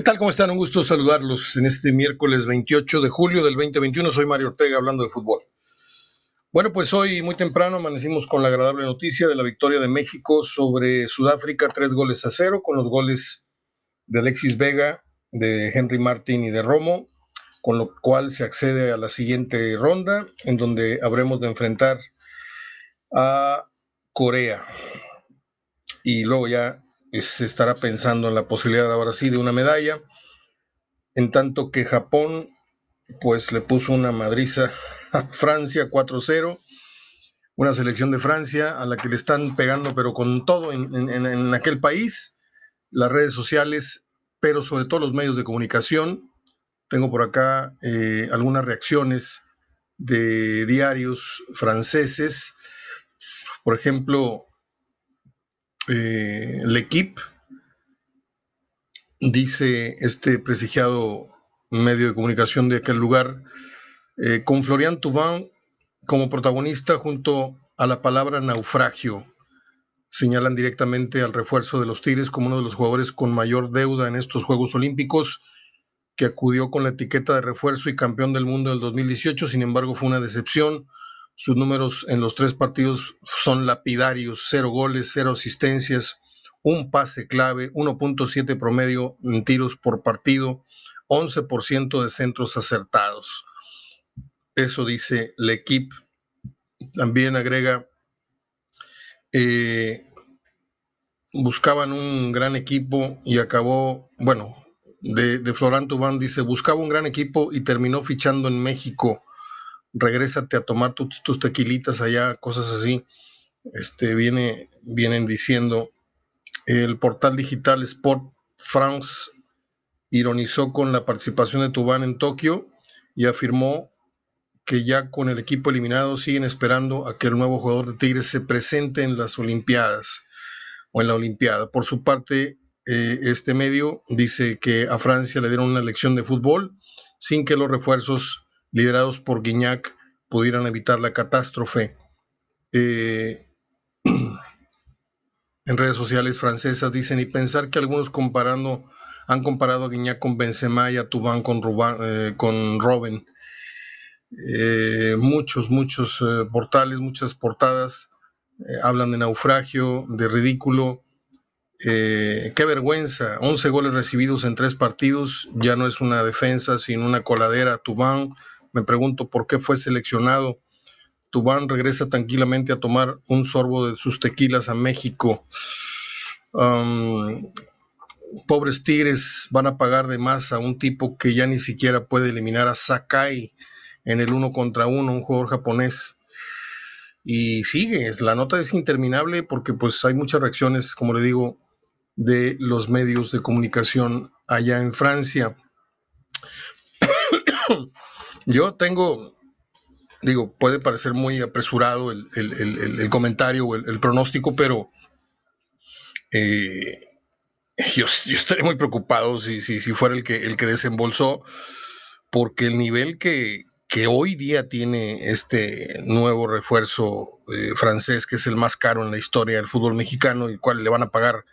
¿Qué tal? ¿Cómo están? Un gusto saludarlos en este miércoles 28 de julio del 2021. Soy Mario Ortega hablando de fútbol. Bueno, pues hoy muy temprano amanecimos con la agradable noticia de la victoria de México sobre Sudáfrica, tres goles a cero, con los goles de Alexis Vega, de Henry Martin y de Romo, con lo cual se accede a la siguiente ronda, en donde habremos de enfrentar a Corea. Y luego ya se estará pensando en la posibilidad ahora sí de una medalla, en tanto que Japón pues le puso una madriza a Francia 4-0, una selección de Francia a la que le están pegando pero con todo en, aquel país, las redes sociales, pero sobre todo los medios de comunicación. Tengo por acá eh, algunas reacciones de diarios franceses, por ejemplo, eh, L'Equipe, dice este prestigiado medio de comunicación de aquel lugar, eh, con Florian Thauvin como protagonista junto a la palabra naufragio. Señalan directamente al refuerzo de los Tigres como uno de los jugadores con mayor deuda en estos Juegos Olímpicos, que acudió con la etiqueta de refuerzo y campeón del mundo del 2018, sin embargo fue una decepción sus números en los tres partidos son lapidarios, cero goles, cero asistencias, un pase clave, 1.7 promedio en tiros por partido, 11% de centros acertados. Eso dice el equipo. También agrega, eh, buscaban un gran equipo y acabó, bueno, de, de Florán Tubán dice, buscaba un gran equipo y terminó fichando en México regrésate a tomar tus tequilitas allá, cosas así. Este, viene, vienen diciendo, el portal digital Sport France ironizó con la participación de Tubán en Tokio y afirmó que ya con el equipo eliminado siguen esperando a que el nuevo jugador de Tigres se presente en las Olimpiadas o en la Olimpiada. Por su parte, eh, este medio dice que a Francia le dieron una lección de fútbol sin que los refuerzos liderados por Guignac, pudieran evitar la catástrofe. Eh, en redes sociales francesas dicen, y pensar que algunos comparando, han comparado a Guignac con Benzema y a Tubán con, eh, con Robin. Eh, muchos, muchos portales, muchas portadas hablan de naufragio, de ridículo. qué vergüenza, 11 goles recibidos en tres partidos, ya no es una defensa, sino una coladera. Tubán me pregunto por qué fue seleccionado. Tubán regresa tranquilamente a tomar un sorbo de sus tequilas a México. pobres Tigres van a pagar de más a un tipo que ya ni siquiera puede eliminar a Sakai en el uno contra uno, un jugador japonés. Y sigue, la nota es interminable porque pues hay muchas reacciones, como le digo, de los medios de comunicación allá en Francia. Yo tengo, digo, puede parecer muy apresurado el, comentario o el, pronóstico, pero eh, yo, estaría muy preocupado si, si, fuera el que, el que desembolsó, porque el nivel que, hoy día tiene este nuevo refuerzo eh, francés, que es el más caro en la historia del fútbol mexicano, y el cual le van a pagar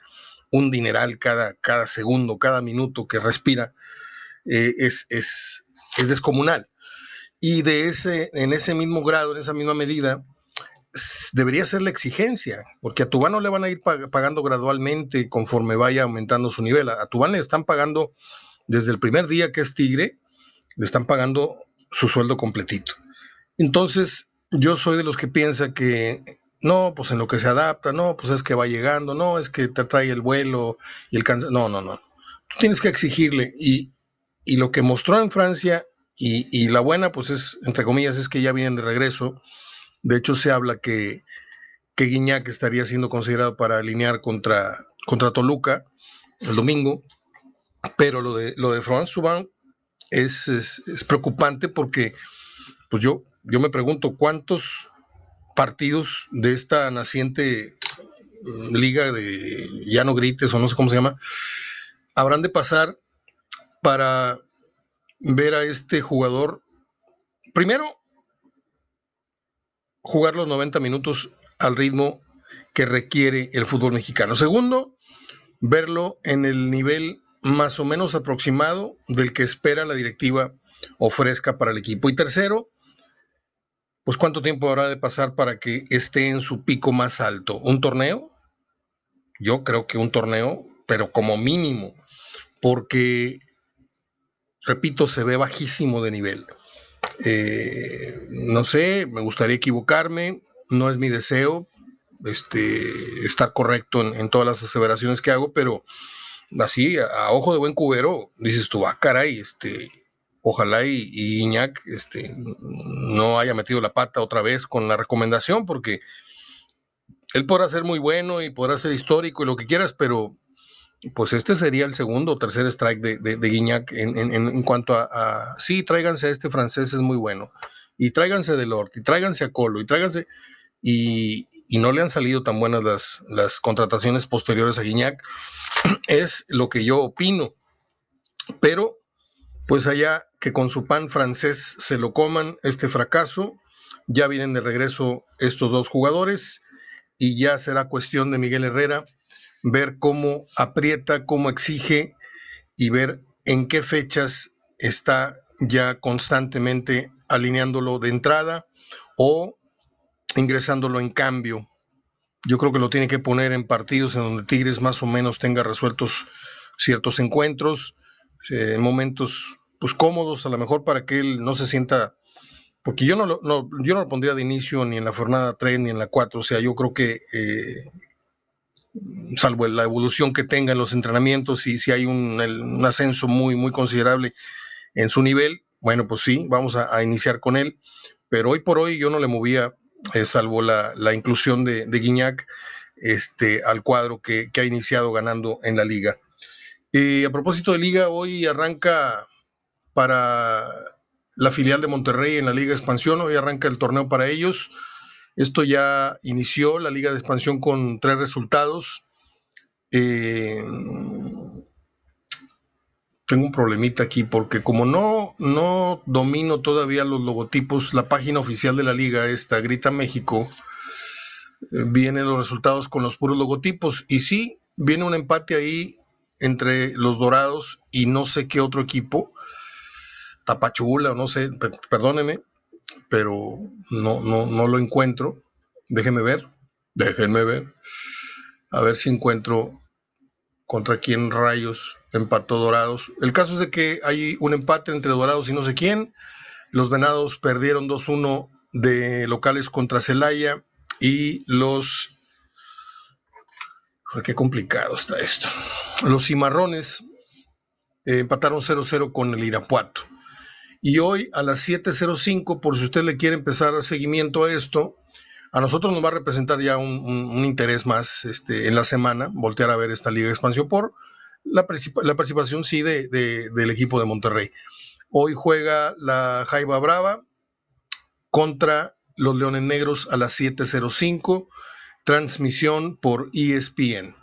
un dineral cada, cada segundo, cada minuto que respira, eh, es, es, es descomunal. Y de ese, en ese mismo grado, en esa misma medida, debería ser la exigencia, porque a Tubán no le van a ir pagando gradualmente conforme vaya aumentando su nivel. A Tubán le están pagando desde el primer día que es Tigre, le están pagando su sueldo completito. Entonces, yo soy de los que piensa que no, pues en lo que se adapta, no, pues es que va llegando, no, es que te trae el vuelo y el cansancio. No, no, no. Tú tienes que exigirle. Y, y lo que mostró en Francia y, la buena, pues es, entre comillas, es que ya vienen de regreso. De hecho, se habla que, que Guiñac estaría siendo considerado para alinear contra, contra Toluca el domingo. Pero lo de, lo de France Subban es, es, preocupante porque pues yo, yo me pregunto cuántos partidos de esta naciente mm, liga de ya no grites o no sé cómo se llama, habrán de pasar para ver a este jugador, primero, jugar los 90 minutos al ritmo que requiere el fútbol mexicano. Segundo, verlo en el nivel más o menos aproximado del que espera la directiva ofrezca para el equipo. Y tercero, pues cuánto tiempo habrá de pasar para que esté en su pico más alto. ¿Un torneo? Yo creo que un torneo, pero como mínimo, porque, repito, se ve bajísimo de nivel. Eh, no sé, me gustaría equivocarme, no es mi deseo este, estar correcto en, todas las aseveraciones que hago, pero así, a, ojo de buen cubero, dices tú, ah, caray, este, ojalá y, Iñak este, no haya metido la pata otra vez con la recomendación, porque él podrá ser muy bueno y podrá ser histórico y lo que quieras, pero pues este sería el segundo o tercer strike de, de, Guiñac en, cuanto a, sí, tráiganse a este francés, es muy bueno, y tráiganse a Delort, y tráiganse a Colo, y tráiganse, y, no le han salido tan buenas las, las contrataciones posteriores a Guiñac, es lo que yo opino, pero pues allá que con su pan francés se lo coman este fracaso, ya vienen de regreso estos dos jugadores, y ya será cuestión de Miguel Herrera ver cómo aprieta, cómo exige y ver en qué fechas está ya constantemente alineándolo de entrada o ingresándolo en cambio. Yo creo que lo tiene que poner en partidos en donde Tigres más o menos tenga resueltos ciertos encuentros, en eh, momentos pues cómodos a lo mejor para que él no se sienta porque yo no, lo, yo no lo pondría de inicio ni en la jornada 3 ni en la 4, o sea, yo creo que eh, salvo la evolución que tenga en los entrenamientos y si hay un, ascenso muy, muy considerable en su nivel, bueno, pues sí, vamos a, iniciar con él, pero hoy por hoy yo no le movía, eh, salvo la, inclusión de, de, Guiñac, este, al cuadro que, ha iniciado ganando en la liga. Y a propósito de liga, hoy arranca para la filial de Monterrey en la Liga Expansión, hoy arranca el torneo para ellos. Esto ya inició la Liga de Expansión con tres resultados. Eh, tengo un problemita aquí porque como no, no domino todavía los logotipos, la página oficial de la liga, esta, Grita México, eh, vienen los resultados con los puros logotipos. Y sí, viene un empate ahí entre los Dorados y no sé qué otro equipo, Tapachula, no sé, perdóneme, pero no, no, no lo encuentro. Déjenme ver, déjenme ver. A ver si encuentro contra quién rayos empató Dorados. El caso es de que hay un empate entre Dorados y no sé quién. Los Venados perdieron 2-1 de locales contra Celaya y los... qué complicado está esto. Los Cimarrones eh, empataron 0-0 con el Irapuato. Y hoy a las 7.05, por si usted le quiere empezar a seguimiento a esto, a nosotros nos va a representar ya un, interés más este, en la semana, voltear a ver esta Liga de Expansión por la, participación, sí, de, del equipo de Monterrey. Hoy juega la Jaiba Brava contra los Leones Negros a las 7.05, transmisión por ESPN.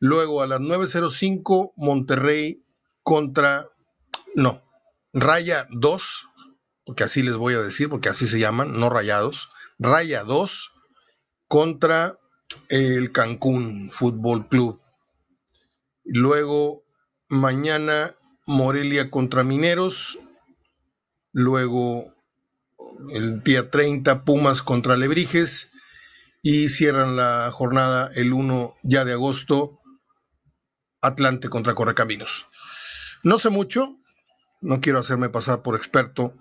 Luego a las 9.05, Monterrey contra, no, Raya 2, porque así les voy a decir, porque así se llaman, no rayados. Raya 2 contra el Cancún Fútbol Club. Luego mañana Morelia contra Mineros. Luego el día 30 Pumas contra Lebrijes. Y cierran la jornada el 1 ya de agosto Atlante contra Correcaminos. No sé mucho, no quiero hacerme pasar por experto,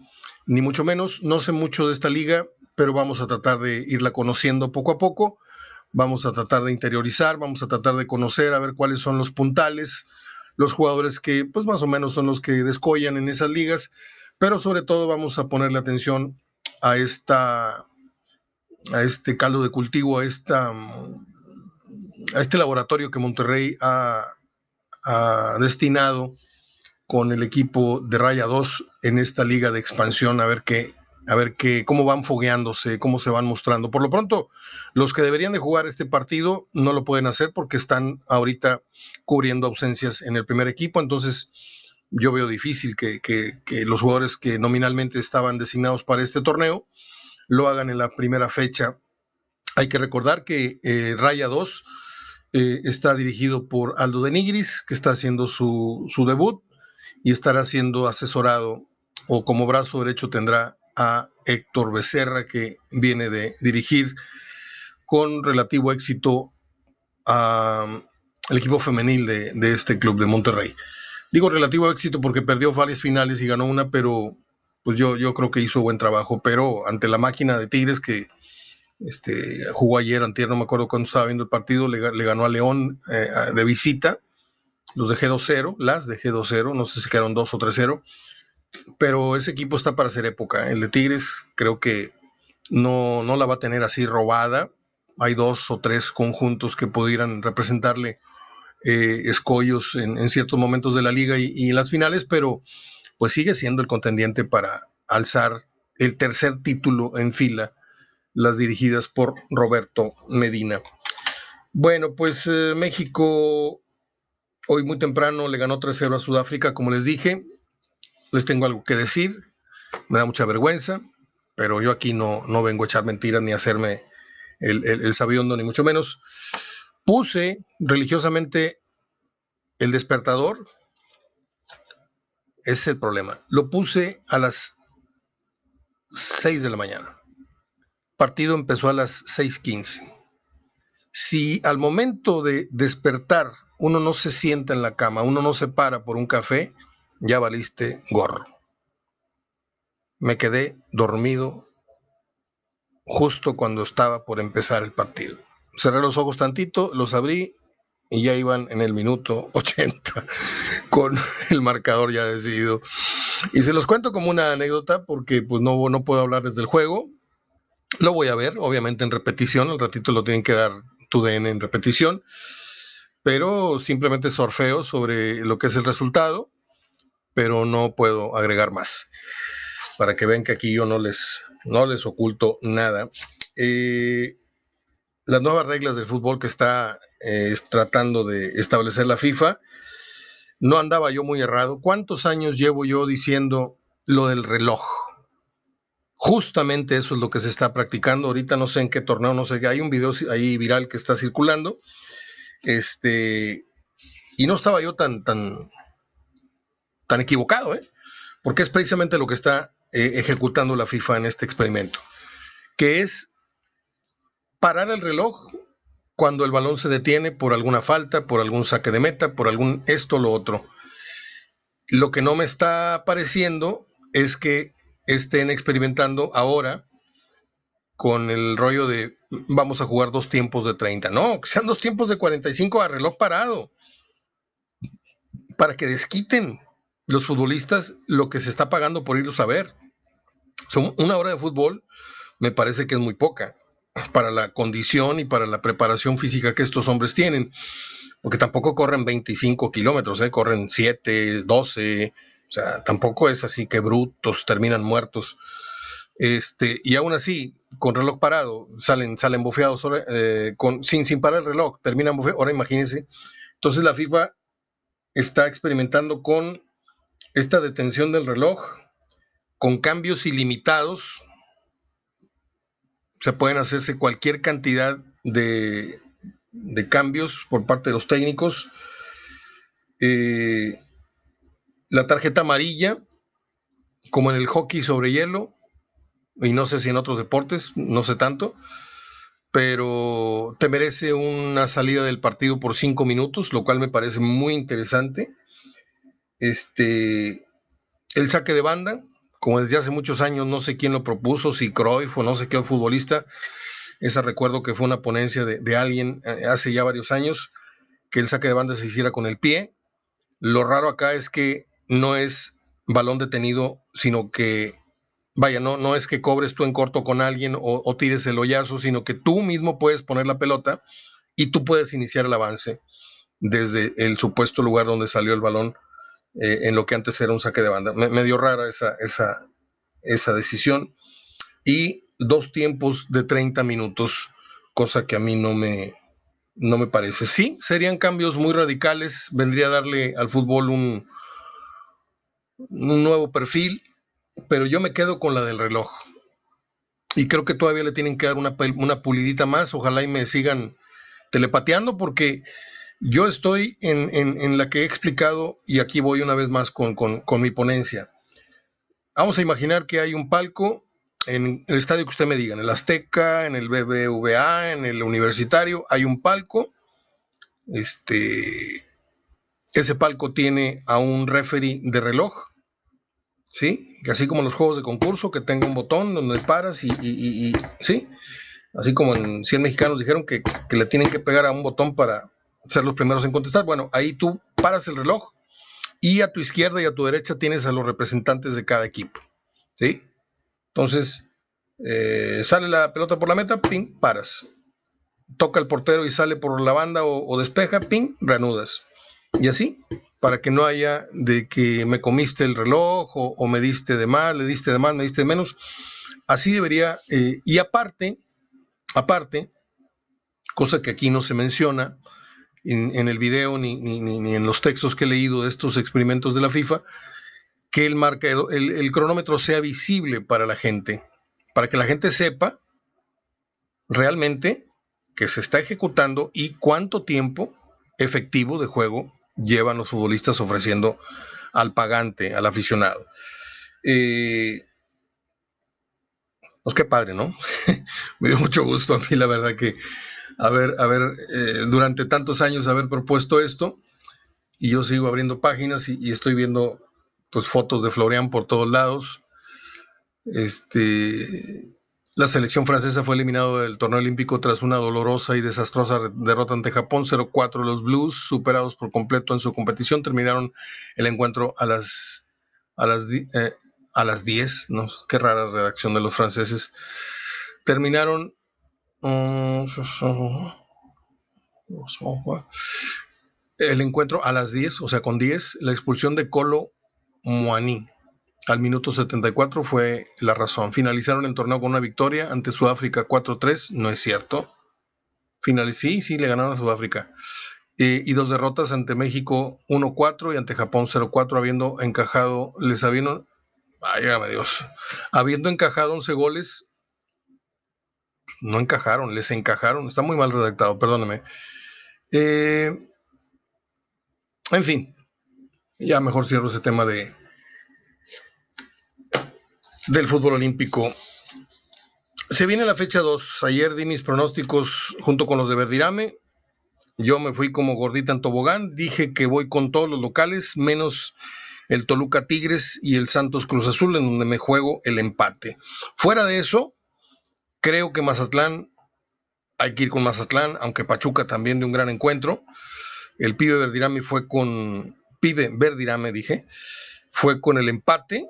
ni mucho menos, no sé mucho de esta liga, pero vamos a tratar de irla conociendo poco a poco, vamos a tratar de interiorizar, vamos a tratar de conocer, a ver cuáles son los puntales, los jugadores que pues más o menos son los que descollan en esas ligas, pero sobre todo vamos a ponerle atención a esta a este caldo de cultivo, a esta a este laboratorio que Monterrey ha, ha destinado con el equipo de Raya 2 en esta liga de expansión, a ver qué, a ver qué, cómo van fogueándose, cómo se van mostrando. Por lo pronto, los que deberían de jugar este partido no lo pueden hacer porque están ahorita cubriendo ausencias en el primer equipo, entonces yo veo difícil que, los jugadores que nominalmente estaban designados para este torneo lo hagan en la primera fecha. Hay que recordar que eh, Raya 2 eh, está dirigido por Aldo de Nigris, que está haciendo su, su debut y estará siendo asesorado o como brazo derecho tendrá a Héctor Becerra, que viene de dirigir con relativo éxito al equipo femenil de, este club de Monterrey. Digo relativo éxito porque perdió varias finales y ganó una, pero pues yo, yo creo que hizo buen trabajo. Pero ante la máquina de Tigres que este, jugó ayer, antier, no me acuerdo cuándo estaba viendo el partido, le, ganó a León eh, de visita. Los dejé 2-0, las dejé 2-0, no sé si quedaron 2 o 3-0 pero ese equipo está para hacer época. El de Tigres creo que no, no la va a tener así robada. Hay dos o tres conjuntos que pudieran representarle eh, escollos en, ciertos momentos de la liga y, en las finales, pero pues sigue siendo el contendiente para alzar el tercer título en fila, las dirigidas por Roberto Medina. Bueno, pues eh, México hoy muy temprano le ganó 3-0 a Sudáfrica, como les dije, les tengo algo que decir, me da mucha vergüenza, pero yo aquí no, no vengo a echar mentiras ni a hacerme el, el, ni mucho menos. Puse religiosamente el despertador, ese es el problema. Lo puse a las 6 de la mañana. partido empezó a las 6:15. Si al momento de despertar uno no se sienta en la cama, uno no se para por un café, ya valiste gorro. Me quedé dormido justo cuando estaba por empezar el partido. Cerré los ojos tantito, los abrí y ya iban en el minuto 80 con el marcador ya decidido. Y se los cuento como una anécdota porque pues no, no puedo hablar desde el juego. Lo voy a ver, obviamente en repetición, al ratito lo tienen que dar tu DN en repetición, pero simplemente sorfeo sobre lo que es el resultado pero no puedo agregar más. Para que vean que aquí yo no les, no les oculto nada. Eh, las nuevas reglas del fútbol que está eh, tratando de establecer la FIFA, no andaba yo muy errado. ¿Cuántos años llevo yo diciendo lo del reloj? Justamente eso es lo que se está practicando. Ahorita no sé en qué torneo, no sé. Hay un video ahí viral que está circulando. Este, y no estaba yo tan, tan, tan equivocado, ¿eh? porque es precisamente lo que está eh, ejecutando la FIFA en este experimento, que es parar el reloj cuando el balón se detiene por alguna falta, por algún saque de meta, por algún esto o lo otro. Lo que no me está pareciendo es que estén experimentando ahora con el rollo de vamos a jugar dos tiempos de 30. No, que sean dos tiempos de 45 a reloj parado. Para que desquiten los futbolistas lo que se está pagando por irlos a ver. Son una hora de fútbol me parece que es muy poca para la condición y para la preparación física que estos hombres tienen, porque tampoco corren 25 kilómetros, ¿eh? corren 7, 12, o sea, tampoco es así que brutos terminan muertos. Este, y aún así, con reloj parado, salen, salen bofeados eh, con, sin, sin parar el reloj, terminan bofeados. Ahora imagínense. Entonces la FIFA está experimentando con esta detención del reloj con cambios ilimitados. Se pueden hacerse cualquier cantidad de, cambios por parte de los técnicos. Eh, la tarjeta amarilla, como en el hockey sobre hielo, y no sé si en otros deportes, no sé tanto, pero te merece una salida del partido por cinco minutos, lo cual me parece muy interesante. Este, el saque de banda, como desde hace muchos años, no sé quién lo propuso, si Cruyff o no sé qué futbolista, esa recuerdo que fue una ponencia de, alguien eh, hace ya varios años, que el saque de banda se hiciera con el pie. Lo raro acá es que no es balón detenido, sino que, vaya, no, no es que cobres tú en corto con alguien o, tires el hoyazo, sino que tú mismo puedes poner la pelota y tú puedes iniciar el avance desde el supuesto lugar donde salió el balón eh, en lo que antes era un saque de banda. Me, dio rara esa, esa, esa decisión. Y dos tiempos de 30 minutos, cosa que a mí no me, no me parece. Sí, serían cambios muy radicales, vendría a darle al fútbol un, un nuevo perfil, pero yo me quedo con la del reloj. Y creo que todavía le tienen que dar una, una pulidita más. Ojalá y me sigan telepateando porque yo estoy en, la que he explicado y aquí voy una vez más con, con mi ponencia. Vamos a imaginar que hay un palco en el estadio que usted me diga, en el Azteca, en el BBVA, en el Universitario, hay un palco. Este, ese palco tiene a un referee de reloj, ¿sí? Así como los juegos de concurso, que tenga un botón donde paras y, ¿sí? Así como en 100 mexicanos dijeron que, que, le tienen que pegar a un botón para ser los primeros en contestar. Bueno, ahí tú paras el reloj y a tu izquierda y a tu derecha tienes a los representantes de cada equipo, ¿sí? Entonces, eh, sale la pelota por la meta, ping, paras. Toca el portero y sale por la banda o, despeja, ping, reanudas. Y así, para que no haya de que me comiste el reloj o, me diste de más, le diste de más, me diste de menos. Así debería, eh, y aparte, aparte, cosa que aquí no se menciona en, el video ni, ni, en los textos que he leído de estos experimentos de la FIFA, que el, el, cronómetro sea visible para la gente, para que la gente sepa realmente que se está ejecutando y cuánto tiempo efectivo de juego llevan los futbolistas ofreciendo al pagante, al aficionado. Eh, pues qué padre, ¿no? Me dio mucho gusto a mí, la verdad, que haber, haber eh, durante tantos años haber propuesto esto. Y yo sigo abriendo páginas y estoy viendo pues fotos de Florian por todos lados. Este, la selección francesa fue eliminado del torneo olímpico tras una dolorosa y desastrosa derrota ante Japón 0-4. Los Blues, superados por completo en su competición, terminaron el encuentro a las a las, eh, a las 10, ¿no? Qué rara redacción de los franceses. Terminaron mm, el encuentro a las 10, o sea, con 10, la expulsión de Colo Moani. Al minuto 74 fue la razón. Finalizaron el torneo con una victoria ante Sudáfrica 4-3. No es cierto. Final, sí, sí, le ganaron a Sudáfrica. Eh, y dos derrotas ante México 1-4 y ante Japón 0-4, habiendo encajado, les habían, válgame Dios, habiendo encajado 11 goles, no encajaron, les encajaron, está muy mal redactado, perdóneme. Eh, en fin, ya mejor cierro ese tema de del fútbol olímpico. Se viene la fecha 2. Ayer di mis pronósticos junto con los de Verdirame. Yo me fui como gordita en tobogán. Dije que voy con todos los locales, menos el Toluca Tigres y el Santos Cruz Azul, en donde me juego el empate. Fuera de eso, creo que Mazatlán, hay que ir con Mazatlán, aunque Pachuca también de un gran encuentro. El pibe Verdirame fue con pibe Verdirame, dije, fue con el empate.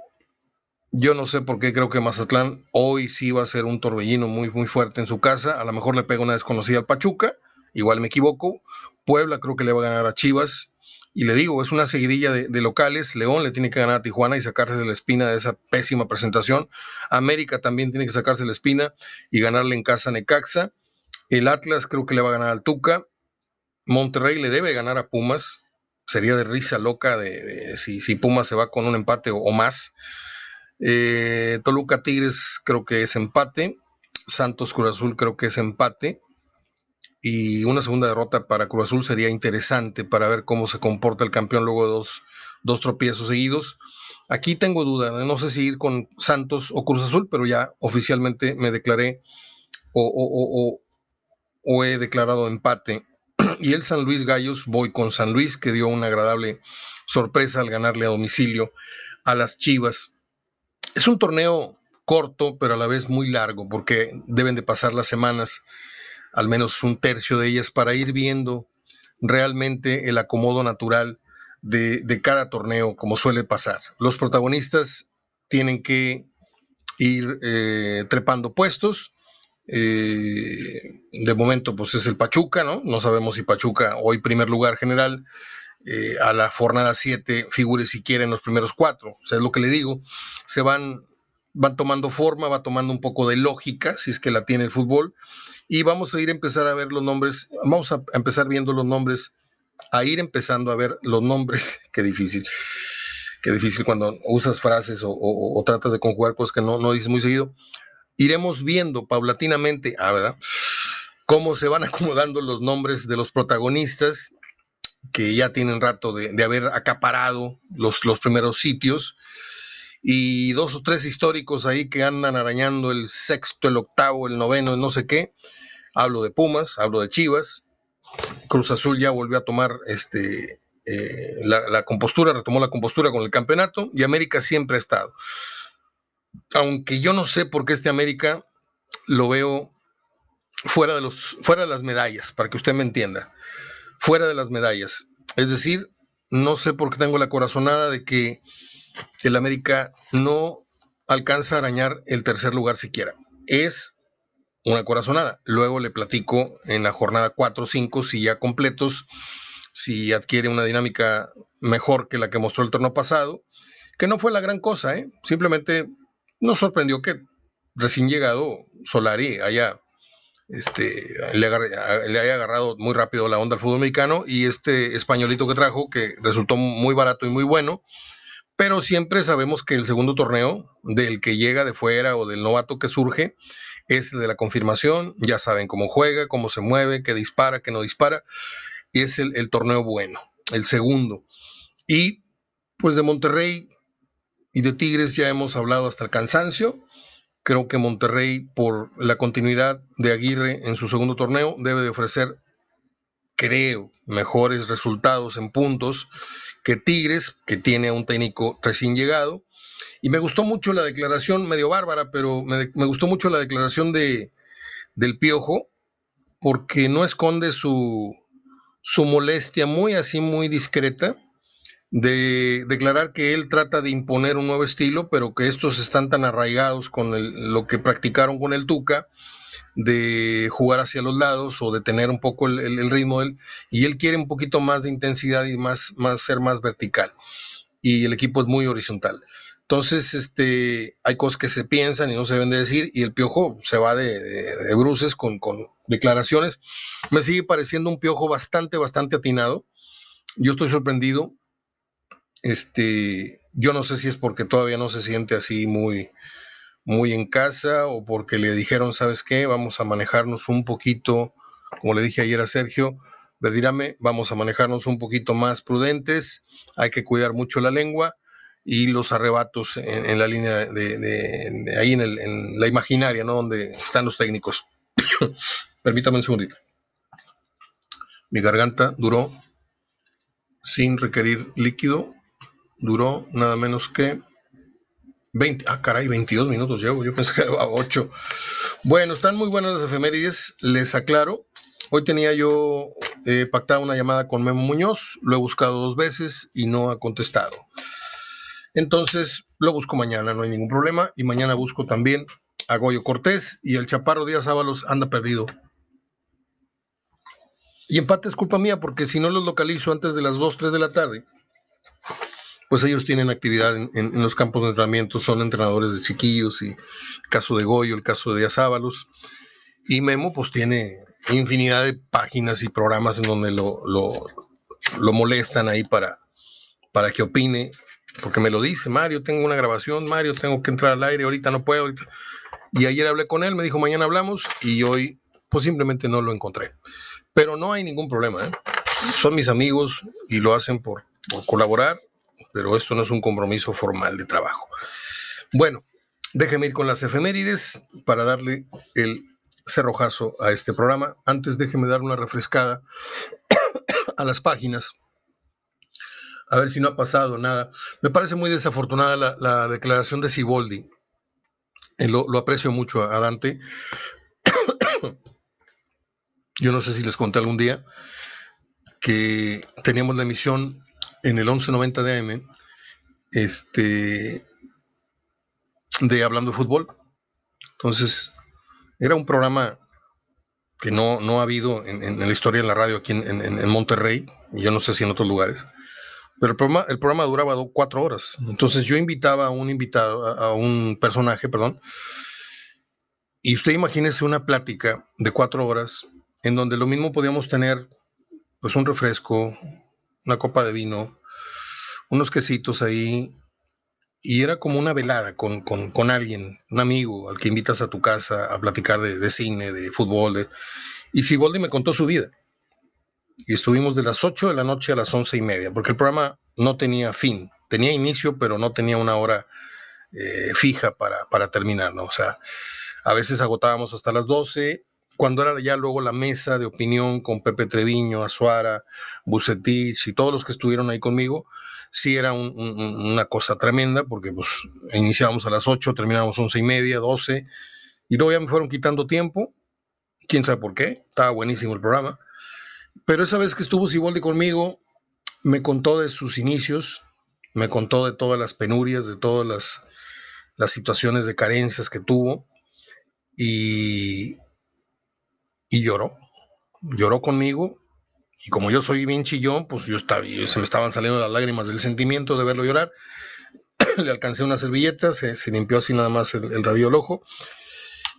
Yo no sé por qué creo que Mazatlán hoy sí va a ser un torbellino muy, muy fuerte en su casa. A lo mejor le pega una desconocida al Pachuca, igual me equivoco. Puebla creo que le va a ganar a Chivas. Y le digo, es una seguidilla de, locales. León le tiene que ganar a Tijuana y sacarse de la espina de esa pésima presentación. América también tiene que sacarse de la espina y ganarle en casa a Necaxa. El Atlas creo que le va a ganar al Tuca. Monterrey le debe ganar a Pumas sería de risa loca de, si, si Puma se va con un empate o, más. Eh, Toluca Tigres creo que es empate. Santos Cruz Azul creo que es empate. Y una segunda derrota para Cruz Azul sería interesante para ver cómo se comporta el campeón luego de dos, dos tropiezos seguidos. Aquí tengo duda, no sé si ir con Santos o Cruz Azul, pero ya oficialmente me declaré o he declarado empate y el San Luis Gallos, voy con San Luis, que dio una agradable sorpresa al ganarle a domicilio a las Chivas. Es un torneo corto, pero a la vez muy largo, porque deben de pasar las semanas, al menos un tercio de ellas, para ir viendo realmente el acomodo natural de, cada torneo, como suele pasar. Los protagonistas tienen que ir eh, trepando puestos eh, de momento, pues es el Pachuca, ¿no? No sabemos si Pachuca, hoy primer lugar general, eh, a la jornada 7 figure siquiera en los primeros cuatro. O sea, es lo que le digo. Se van, van tomando forma, va tomando un poco de lógica, si es que la tiene el fútbol. Y vamos a ir a empezar a ver los nombres, vamos a empezar viendo los nombres, a ir empezando a ver los nombres. Qué difícil. Qué difícil cuando usas frases o, tratas de conjugar cosas que no, no dices muy seguido iremos viendo paulatinamente, ah, ¿verdad? cómo se van acomodando los nombres de los protagonistas que ya tienen rato de, haber acaparado los, los primeros sitios y dos o tres históricos ahí que andan arañando el sexto, el octavo, el noveno, el no sé qué. Hablo de Pumas, hablo de Chivas. Cruz Azul ya volvió a tomar este, eh, la, compostura, retomó la compostura con el campeonato y América siempre ha estado. Aunque yo no sé por qué este América lo veo fuera de, los, fuera de las medallas, para que usted me entienda. Fuera de las medallas. Es decir, no sé por qué tengo la corazonada de que el América no alcanza a arañar el tercer lugar siquiera. Es una corazonada. Luego le platico en la jornada 4 o 5 si ya completos, si adquiere una dinámica mejor que la que mostró el torneo pasado, que no fue la gran cosa, ¿eh? simplemente nos sorprendió que recién llegado Solari haya este, le, le, haya agarrado muy rápido la onda al fútbol mexicano y este españolito que trajo, que resultó muy barato y muy bueno, pero siempre sabemos que el segundo torneo del que llega de fuera o del novato que surge es el de la confirmación, ya saben cómo juega, cómo se mueve, qué dispara, qué no dispara, y es el, torneo bueno, el segundo. Y pues de Monterrey y de Tigres ya hemos hablado hasta el cansancio. Creo que Monterrey, por la continuidad de Aguirre en su segundo torneo, debe de ofrecer, creo, mejores resultados en puntos que Tigres, que tiene a un técnico recién llegado. Y me gustó mucho la declaración, medio bárbara, pero me, gustó mucho la declaración de, del Piojo, porque no esconde su, su molestia muy así, muy discreta, de declarar que él trata de imponer un nuevo estilo, pero que estos están tan arraigados con lo que practicaron con el Tuca, de jugar hacia los lados o de tener un poco el, ritmo de él, y él quiere un poquito más de intensidad y más, ser más vertical. Y el equipo es muy horizontal. Entonces, este, hay cosas que se piensan y no se deben de decir, y el piojo se va de, bruces con, con, declaraciones. Me sigue pareciendo un piojo bastante, bastante atinado. Yo estoy sorprendido. Este, yo no sé si es porque todavía no se siente así muy, muy en casa o porque le dijeron, ¿sabes qué? Vamos a manejarnos un poquito, como le dije ayer a Sergio, Verdirame, vamos a manejarnos un poquito más prudentes, hay que cuidar mucho la lengua y los arrebatos en, la línea de, ahí en, la imaginaria, ¿no? Donde están los técnicos. Permítame un segundito. Mi garganta duró, sin requerir líquido, duró nada menos que 20, ah, caray, 22 minutos llevo, yo pensé que era 8. Bueno, están muy buenas las efemérides, les aclaro. Hoy tenía yo eh, pactada una llamada con Memo Muñoz, lo he buscado dos veces y no ha contestado. Entonces lo busco mañana, no hay ningún problema. Y mañana busco también a Goyo Cortés y el Chaparro Díaz Ábalos anda perdido. Y en parte es culpa mía, porque si no los localizo antes de las 2, 3 de la tarde, pues ellos tienen actividad en, los campos de entrenamiento, son entrenadores de chiquillos y el caso de Goyo, el caso de Díaz Ábalos. Y Memo pues tiene infinidad de páginas y programas en donde lo, lo, molestan ahí para, para que opine, porque me lo dice, Mario, tengo una grabación, Mario, tengo que entrar al aire, ahorita no puedo. Y ayer hablé con él, me dijo, mañana hablamos, y hoy pues simplemente no lo encontré. Pero no hay ningún problema, ¿eh? son mis amigos y lo hacen por, por colaborar pero esto no es un compromiso formal de trabajo. Bueno, déjeme ir con las efemérides para darle el cerrojazo a este programa. Antes déjeme dar una refrescada a las páginas. A ver si no ha pasado nada. Me parece muy desafortunada la, declaración de Siboldi. Eh, lo, aprecio mucho a Dante. Yo no sé si les conté algún día que teníamos la emisión en el 1190 de AM, este, de Hablando de Fútbol. Entonces, era un programa que no, no ha habido en, la historia de la radio aquí en, en, Monterrey, yo no sé si en otros lugares, pero el programa, el programa duraba cuatro horas. Entonces yo invitaba a un invitado, a, un personaje, perdón, y usted imagínese una plática de cuatro horas en donde lo mismo podíamos tener pues un refresco, una copa de vino, unos quesitos ahí, y era como una velada con, con, alguien, un amigo al que invitas a tu casa a platicar de, cine, de fútbol, Y Siboldi me contó su vida. Y estuvimos de las 8 de la noche a las once y media, porque el programa no tenía fin. Tenía inicio, pero no tenía una hora eh, fija para, para terminar, ¿no? O sea, a veces agotábamos hasta las 12, cuando era ya luego la mesa de opinión con Pepe Treviño, Azuara, Bucetich y todos los que estuvieron ahí conmigo, sí era una cosa tremenda, porque pues iniciábamos a las 8, terminábamos once y media, 12, y luego ya me fueron quitando tiempo, quién sabe por qué, estaba buenísimo el programa, pero esa vez que estuvo Siboldi conmigo, me contó de sus inicios, me contó de todas las penurias, de todas las situaciones de carencias que tuvo, y, y lloró, lloró conmigo, y como yo soy bien chillón, pues yo estaba, se me estaban saliendo las lágrimas del sentimiento de verlo llorar, le alcancé una servilleta, se, limpió así nada más el, el radio ojo,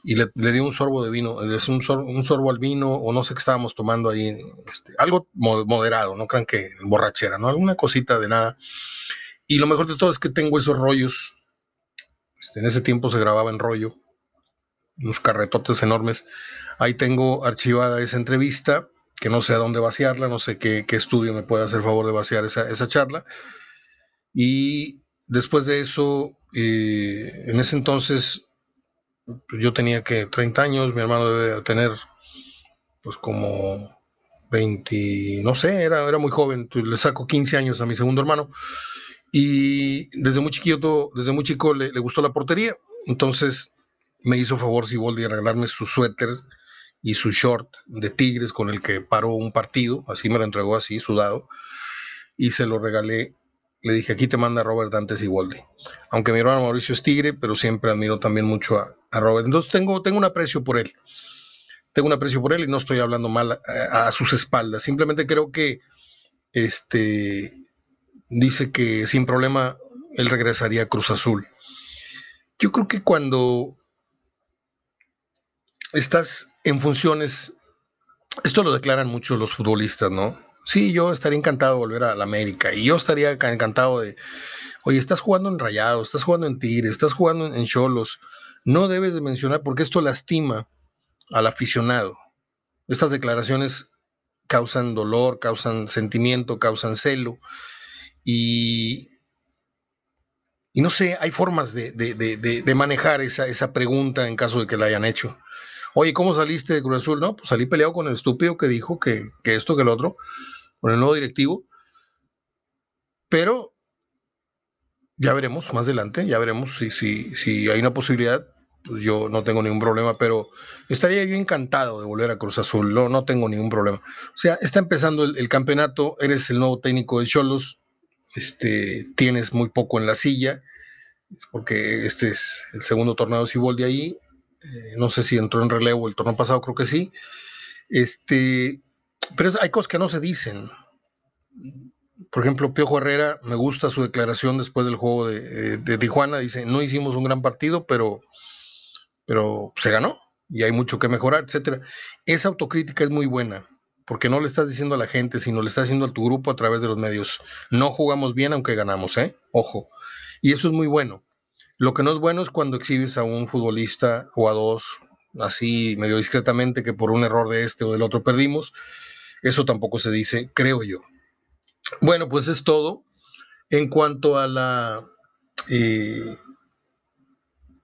y le, le, di un sorbo de vino, un sorbo, un sorbo al vino, o no sé qué estábamos tomando ahí, este, algo moderado, no crean que borrachera, ¿no? Alguna cosita de nada. Y lo mejor de todo es que tengo esos rollos, este, en ese tiempo se grababa en rollo, unos carretotes enormes. Ahí tengo archivada esa entrevista, que no sé a dónde vaciarla, no sé qué, qué estudio me puede hacer favor de vaciar esa, esa charla. Y después de eso, eh, en ese entonces yo tenía que 30 años, mi hermano debe tener pues como 20, no sé, era, era muy joven, le saco 15 años a mi segundo hermano y desde muy chiquito, desde muy chico le, le gustó la portería, entonces me hizo favor Siboldi de regalarme su suéter y su short de Tigres con el que paró un partido, así me lo entregó así, sudado, y se lo regalé le dije, aquí te manda Robert Dantes y Walde. Aunque mi hermano Mauricio es tigre, pero siempre admiro también mucho a, Robert. Entonces tengo, tengo un aprecio por él. Tengo un aprecio por él y no estoy hablando mal a, sus espaldas. Simplemente creo que este dice que sin problema él regresaría a Cruz Azul. Yo creo que cuando estás en funciones, esto lo declaran mucho los futbolistas, ¿no? Sí, yo estaría encantado de volver a la América y yo estaría encantado de, oye, estás jugando en Rayados, estás jugando en Tigres, estás jugando en Cholos. No debes de mencionar porque esto lastima al aficionado. Estas declaraciones causan dolor, causan sentimiento, causan celo y, y no sé, hay formas de, de, manejar esa, esa pregunta en caso de que la hayan hecho. Oye, ¿cómo saliste de Cruz Azul? No, pues salí peleado con el estúpido que dijo que, esto, que el otro con el nuevo directivo. Pero ya veremos más adelante, ya veremos si, si, si hay una posibilidad. Pues yo no tengo ningún problema, pero estaría yo encantado de volver a Cruz Azul, no, no tengo ningún problema. O sea, está empezando el, campeonato, eres el nuevo técnico de Cholos, este, tienes muy poco en la silla, porque este es el segundo torneo de Ciboldi ahí, eh, no sé si entró en relevo el torneo pasado, creo que sí. Este, pero hay cosas que no se dicen. Por ejemplo, Piojo Herrera, me gusta su declaración después del juego de, eh, Tijuana. Dice, no hicimos un gran partido, pero, pero se ganó y hay mucho que mejorar, etcétera. Esa autocrítica es muy buena, porque no le estás diciendo a la gente, sino le estás diciendo a tu grupo a través de los medios. No jugamos bien aunque ganamos, ¿eh? Ojo. Y eso es muy bueno. Lo que no es bueno es cuando exhibes a un futbolista o a dos, así medio discretamente, que por un error de este o del otro perdimos eso tampoco se dice, creo yo. Bueno, pues es todo. En cuanto a la, eh,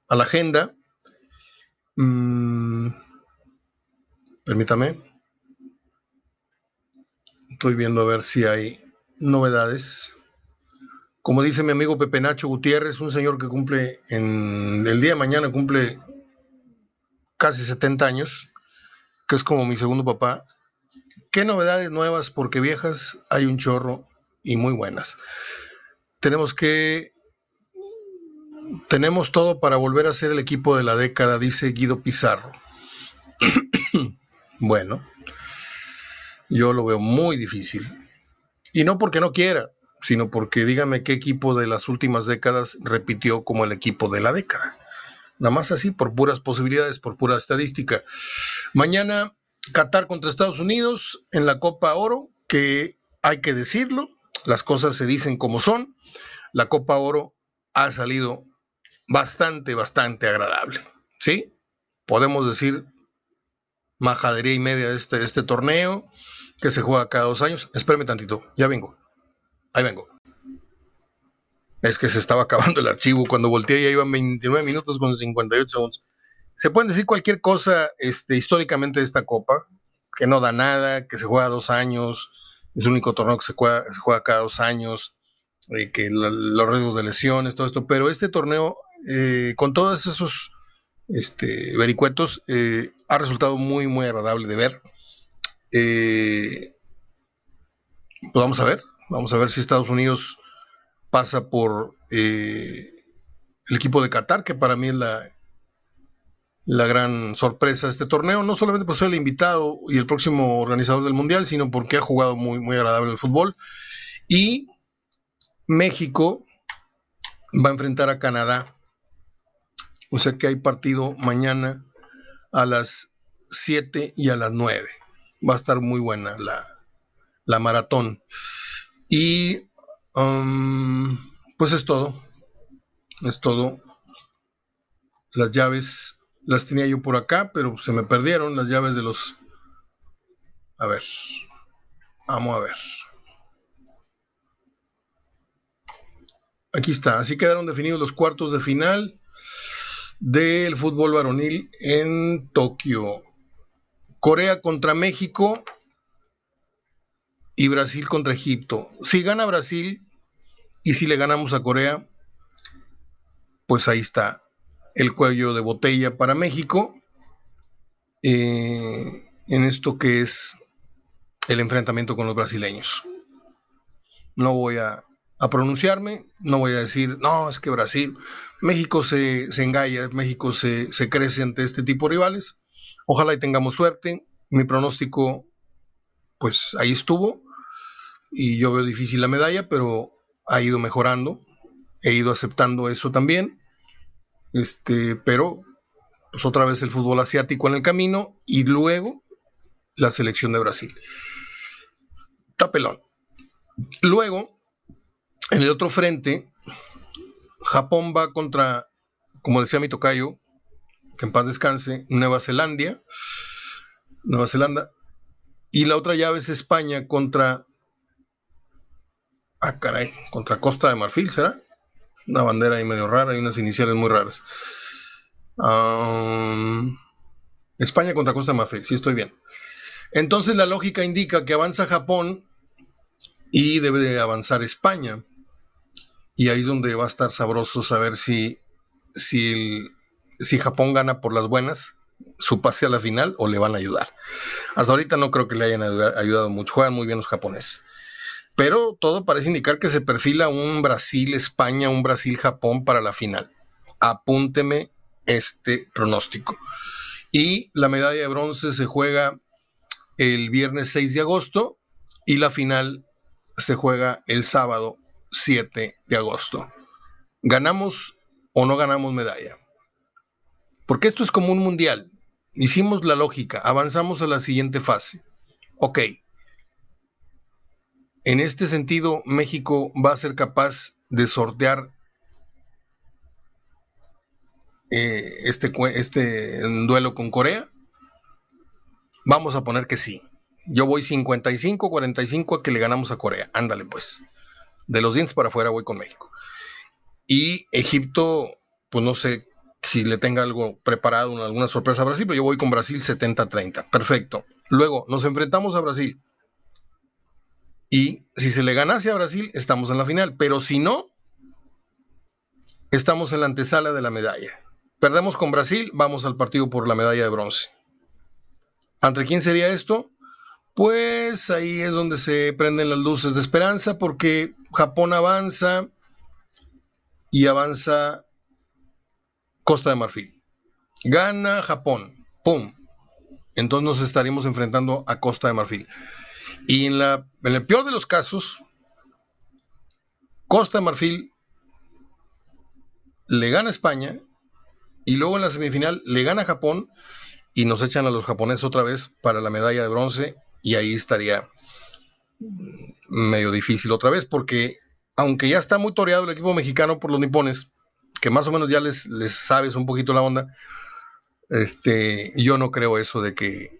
a la agenda, mm, permítame, estoy viendo a ver si hay novedades. Como dice mi amigo Pepe Nacho Gutiérrez, un señor que cumple en el día de mañana cumple casi 70 años, que es como mi segundo papá, ¿Qué novedades nuevas? Porque viejas hay un chorro y muy buenas. Tenemos que... Tenemos todo para volver a ser el equipo de la década, dice Guido Pizarro. bueno, yo lo veo muy difícil. Y no porque no quiera, sino porque dígame qué equipo de las últimas décadas repitió como el equipo de la década. Nada más así, por puras posibilidades, por pura estadística. Mañana Qatar contra Estados Unidos en la Copa Oro, que hay que decirlo, las cosas se dicen como son. La Copa Oro ha salido bastante, bastante agradable. ¿Sí? Podemos decir majadería y media de este, este torneo que se juega cada dos años. Espérame tantito, ya vengo. Ahí vengo. Es que se estaba acabando el archivo. Cuando volteé ya iban 29 minutos con 58 segundos. Se pueden decir cualquier cosa este, históricamente de esta copa, que no da nada, que se juega dos años, es el único torneo que se juega, se juega cada dos años, eh, que los riesgos de lesiones, todo esto. Pero este torneo, eh, con todos esos este, vericuetos, eh, ha resultado muy, muy agradable de ver. pues vamos a ver, vamos a ver si Estados Unidos pasa por el equipo de Qatar, que para mí es la, la gran sorpresa de este torneo, no solamente por ser el invitado y el próximo organizador del Mundial, sino porque ha jugado muy, muy agradable el fútbol. Y México va a enfrentar a Canadá. O sea que hay partido mañana a las 7 y a las 9. Va a estar muy buena la, maratón. Y um, pues es todo. Es todo. Las llaves las tenía yo por acá, pero se me perdieron las llaves de los... A ver. Vamos a ver. Aquí está. Así quedaron definidos los cuartos de final del fútbol varonil en Tokio. Corea contra México y Brasil contra Egipto. Si gana Brasil y si le ganamos a Corea, pues ahí está el cuello de botella para México eh, en esto que es el enfrentamiento con los brasileños. No voy a, pronunciarme, no voy a decir, no, es que Brasil, México se, se engalla, México se, se crece ante este tipo de rivales. Ojalá y tengamos suerte. Mi pronóstico, pues ahí estuvo. Y yo veo difícil la medalla, pero ha ido mejorando. He ido aceptando eso también. Este, pero pues otra vez el fútbol asiático en el camino y luego la selección de Brasil. Tapelón. Luego, en el otro frente, Japón va contra, como decía mi tocayo, que en paz descanse, Nueva Zelanda. Nueva Zelanda. Y la otra llave es España contra. Ah, caray, contra Costa de Marfil, ¿será? una bandera ahí medio rara y unas iniciales muy raras. España contra Costa de Marfil, sí estoy bien. Entonces la lógica indica que avanza Japón y debe de avanzar España. Y ahí es donde va a estar sabroso saber si, si, si Japón gana por las buenas su pase a la final o le van a ayudar. Hasta ahorita no creo que le hayan ayudado mucho. Juegan muy bien los japoneses pero todo parece indicar que se perfila un Brasil-España, un Brasil-Japón para la final. Apúnteme este pronóstico. Y la medalla de bronce se juega el viernes 6 de agosto y la final se juega el sábado 7 de agosto. ¿Ganamos o no ganamos medalla? Porque esto es como un mundial. Hicimos la lógica, avanzamos a la siguiente fase. Ok, en este sentido, México va a ser capaz de sortear eh, este, este duelo con Corea. Vamos a poner que sí. Yo voy 55-45 a que le ganamos a Corea. Ándale pues. De los dientes para afuera voy con México. Y Egipto, pues no sé si le tenga algo preparado, alguna sorpresa a Brasil, pero yo voy con Brasil 70-30. Perfecto. Luego nos enfrentamos a Brasil. Y si se le ganase a Brasil, estamos en la final. Pero si no, estamos en la antesala de la medalla. Perdemos con Brasil, vamos al partido por la medalla de bronce. ¿Ante quién sería esto? Pues ahí es donde se prenden las luces de esperanza porque Japón avanza y avanza Costa de Marfil. Gana Japón, ¡pum! Entonces nos estaríamos enfrentando a Costa de Marfil. Y en, la, en el peor de los casos, Costa Marfil le gana a España y luego en la semifinal le gana a Japón y nos echan a los japoneses otra vez para la medalla de bronce y ahí estaría medio difícil otra vez porque aunque ya está muy toreado el equipo mexicano por los nipones, que más o menos ya les, les sabes un poquito la onda, este, yo no creo eso de que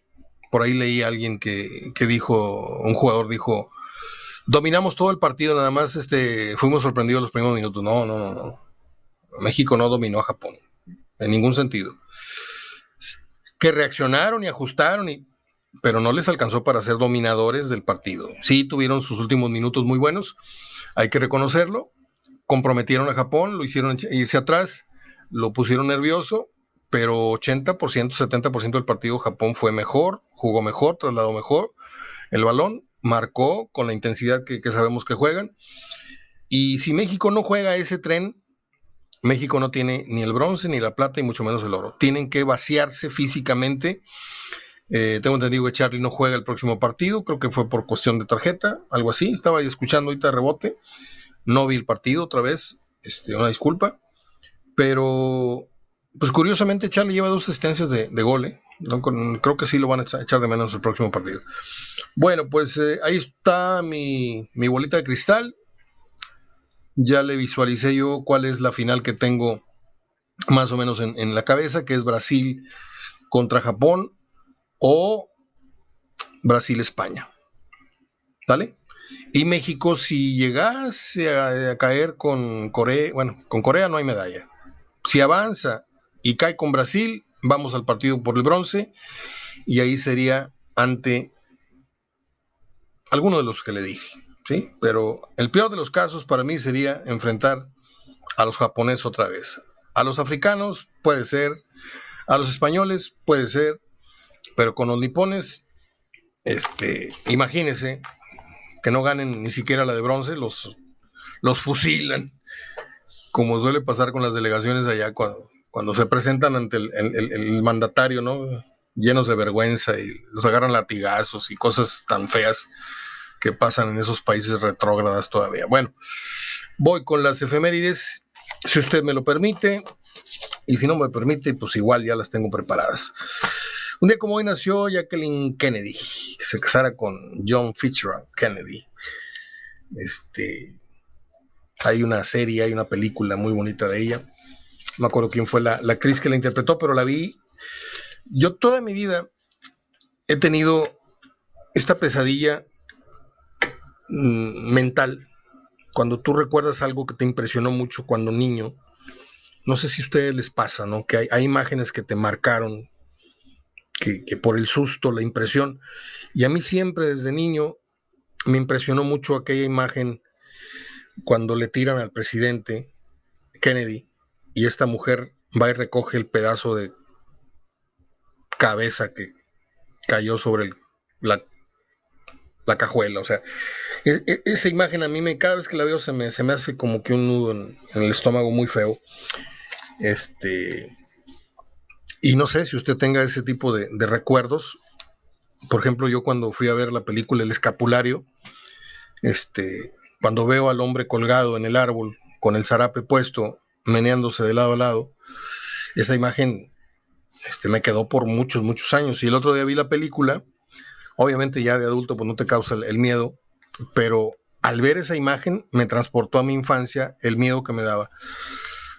por ahí leí a alguien que, que dijo, un jugador dijo, dominamos todo el partido, nada más este, fuimos sorprendidos los primeros minutos. No, no, no, no. México no dominó a Japón, en ningún sentido. Que reaccionaron y ajustaron, y, pero no les alcanzó para ser dominadores del partido. Sí tuvieron sus últimos minutos muy buenos, hay que reconocerlo. Comprometieron a Japón, lo hicieron irse atrás, lo pusieron nervioso, pero 80%, 70% del partido Japón fue mejor, jugó mejor, trasladó mejor el balón marcó con la intensidad que, sabemos que juegan. Y si México no juega ese tren, México no tiene ni el bronce, ni la plata, y mucho menos el oro. Tienen que vaciarse físicamente. Eh, tengo entendido que Charlie no juega el próximo partido, creo que fue por cuestión de tarjeta, algo así. Estaba ahí escuchando ahorita rebote. No vi el partido otra vez, este, una disculpa. Pero, pues curiosamente, Charlie lleva dos asistencias de, de gol. ¿eh? creo que sí lo van a echar de menos el próximo partido. Bueno, pues eh, ahí está mi, bolita de cristal. Ya le visualicé yo cuál es la final que tengo más o menos en, la cabeza, que es Brasil contra Japón o Brasil-España. ¿Vale? Y México, si llegase a, a, caer con Corea, bueno, con Corea no hay medalla. Si avanza y cae con Brasil, vamos al partido por el bronce y ahí sería ante alguno de los que le dije, ¿sí? Pero el peor de los casos para mí sería enfrentar a los japoneses otra vez. A los africanos puede ser, a los españoles puede ser, pero con los nipones, este, imagínense que no ganen ni siquiera la de bronce, los, los fusilan, como suele pasar con las delegaciones allá cuando, cuando se presentan ante el, mandatario, ¿no? Llenos de vergüenza y los agarran latigazos y cosas tan feas que pasan en esos países retrógradas todavía. Bueno, voy con las efemérides, si usted me lo permite, y si no me permite, pues igual ya las tengo preparadas. Un día como hoy nació Jacqueline Kennedy, que se casara con John Fitzgerald Kennedy. Este, hay una serie, hay una película muy bonita de ella no acuerdo quién fue la, actriz que la interpretó, pero la vi. Yo toda mi vida he tenido esta pesadilla mm, mental cuando tú recuerdas algo que te impresionó mucho cuando niño. No sé si a ustedes les pasa, ¿no? Que hay, imágenes que te marcaron, que, por el susto, la impresión. Y a mí siempre desde niño me impresionó mucho aquella imagen cuando le tiran al presidente Kennedy y esta mujer va y recoge el pedazo de cabeza que cayó sobre la, la, cajuela. O sea, e, e, esa imagen a mí me, cada vez que la veo se me, se me hace como que un nudo en, el estómago muy feo. Este, y no sé si usted tenga ese tipo de, recuerdos. Por ejemplo, yo cuando fui a ver la película El Escapulario, este, cuando veo al hombre colgado en el árbol con el zarape puesto meneándose de lado a lado. Esa imagen este, me quedó por muchos, muchos años. Y el otro día vi la película, obviamente ya de adulto pues no te causa el, miedo, pero al ver esa imagen me transportó a mi infancia el miedo que me daba.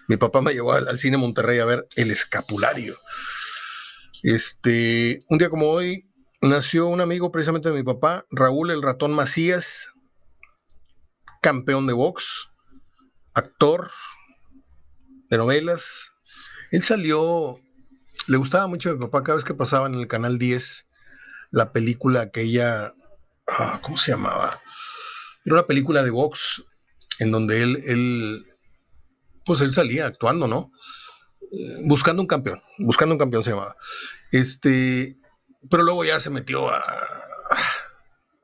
Mi papá me llevó al, cine Monterrey a ver El Escapulario. Este, un día como hoy nació un amigo precisamente de mi papá, Raúl el Ratón Macías, campeón de box, actor, de novelas. Él salió, le gustaba mucho a mi papá cada vez que pasaba en el canal 10 la película aquella, ah, ¿cómo se llamaba? Era una película de box en donde él, él pues él salía actuando, ¿no? Eh, buscando un campeón, buscando un campeón se llamaba. Este, pero luego ya se metió a,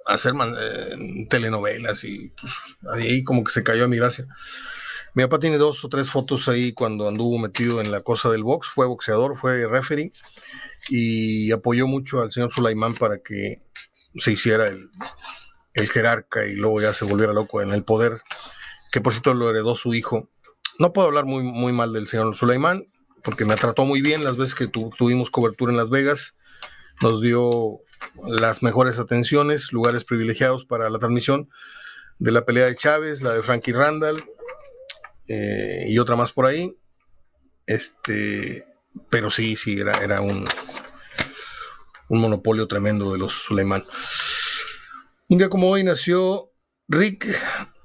a hacer eh, telenovelas y pues, ahí como que se cayó a mi gracia. Mi papá tiene dos o tres fotos ahí cuando anduvo metido en la cosa del box, fue boxeador, fue referee y apoyó mucho al señor Sulaimán para que se hiciera el, jerarca y luego ya se volviera loco en el poder, que por cierto lo heredó su hijo. No puedo hablar muy, muy mal del señor Sulaimán, porque me trató muy bien las veces que tuvimos cobertura en Las Vegas, nos dio las mejores atenciones, lugares privilegiados para la transmisión de la pelea de Chávez, la de Frankie Randall, eh, y otra más por ahí. Este, pero sí, sí, era, un monopolio tremendo de los Suleiman. Un día como hoy nació Rick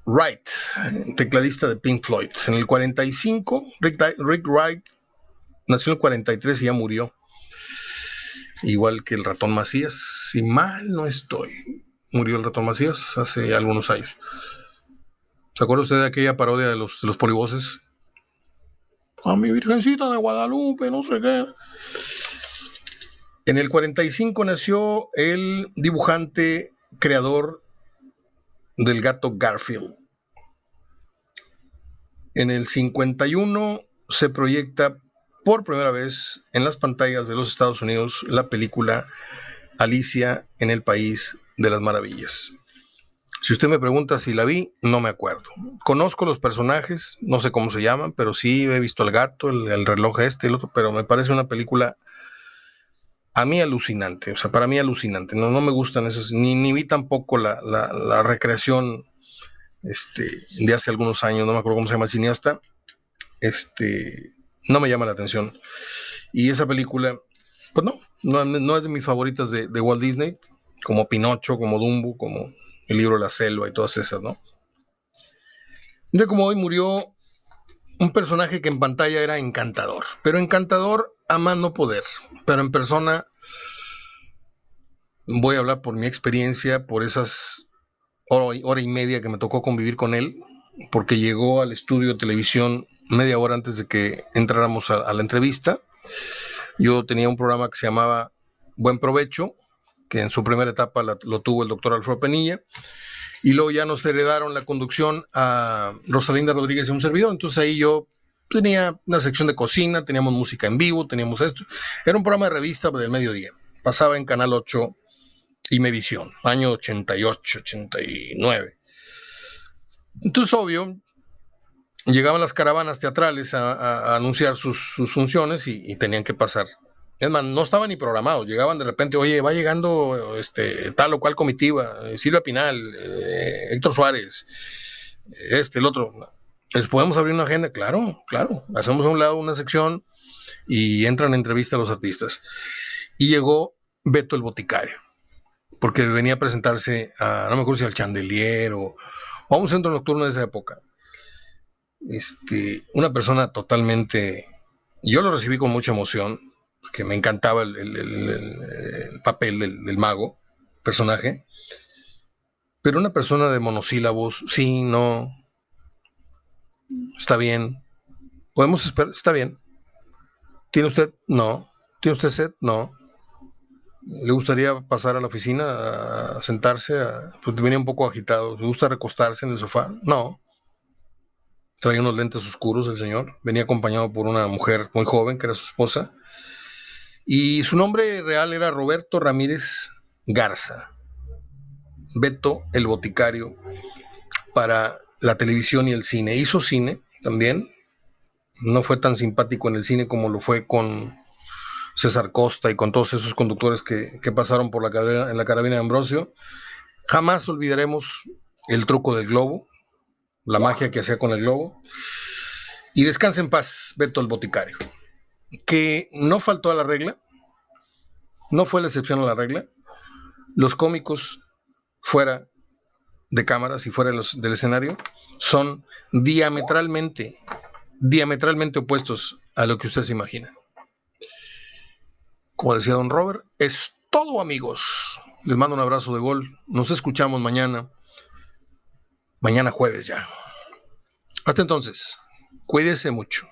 Wright, tecladista de Pink Floyd. En el 45, Rick, Rick Wright nació en el 43 y ya murió. Igual que el ratón Macías, si mal no estoy. Murió el ratón Macías hace algunos años. ¿Se acuerda usted de aquella parodia de los, de los polivoces? A mi Virgencita de Guadalupe, no sé qué. En el 45 nació el dibujante creador del gato Garfield. En el 51 se proyecta por primera vez en las pantallas de los Estados Unidos la película Alicia en el País de las Maravillas. Si usted me pregunta si la vi, no me acuerdo. Conozco los personajes, no sé cómo se llaman, pero sí he visto el gato, el, reloj este, el otro, pero me parece una película a mí alucinante, o sea, para mí alucinante. No, no me gustan esas, ni, ni vi tampoco la, la, recreación este, de hace algunos años, no me acuerdo cómo se llama el cineasta. Este, no me llama la atención. Y esa película, pues no, no, es de mis favoritas de, de Walt Disney, como Pinocho, como Dumbo, como el libro La Selva y todas esas, ¿no? De como hoy murió un personaje que en pantalla era encantador, pero encantador a más no poder, pero en persona voy a hablar por mi experiencia, por esas hora y media que me tocó convivir con él, porque llegó al estudio de televisión media hora antes de que entráramos a, la entrevista. Yo tenía un programa que se llamaba Buen Provecho, que en su primera etapa lo tuvo el doctor Alfredo Penilla, y luego ya nos heredaron la conducción a Rosalinda Rodríguez y un servidor, entonces ahí yo tenía una sección de cocina, teníamos música en vivo, teníamos esto, era un programa de revista del mediodía, pasaba en Canal 8 y Mevisión, año 88, 89. Entonces, obvio, llegaban las caravanas teatrales a, anunciar sus, funciones y, tenían que pasar. Es más, no estaban ni programados, llegaban de repente, oye, va llegando este, tal o cual comitiva, eh, Silvia Pinal, eh, Héctor Suárez, este, el otro. ¿Les podemos abrir una agenda? Claro, claro. Hacemos a un lado una sección y entran a entrevista a los artistas. Y llegó Beto el Boticario, porque venía a presentarse a, no me acuerdo si al Chandelier o, o a un centro nocturno de esa época este, una persona totalmente, yo lo recibí con mucha emoción, que me encantaba el, papel del, mago, personaje, pero una persona de monosílabos, sí, no, está bien, podemos esperar, está bien. ¿Tiene usted? No. ¿Tiene usted sed? No. ¿Le gustaría pasar a la oficina a sentarse? A, pues venía un poco agitado. ¿Le gusta recostarse en el sofá? No. Traía unos lentes oscuros el señor. Venía acompañado por una mujer muy joven, que era su esposa. Y su nombre real era Roberto Ramírez Garza. Beto el Boticario para la televisión y el cine. Hizo cine también. No fue tan simpático en el cine como lo fue con César Costa y con todos esos conductores que, pasaron por la en la carabina de Ambrosio. Jamás olvidaremos el truco del globo, la magia que hacía con el globo. Y descansa en paz, Beto el Boticario, que no faltó a la regla, no fue la excepción a la regla. Los cómicos fuera de cámaras y fuera del escenario son diametralmente, diametralmente opuestos a lo que usted se imagina. Como decía don Robert, es todo amigos. Les mando un abrazo de gol. Nos escuchamos mañana mañana jueves ya. Hasta entonces, cuídese mucho.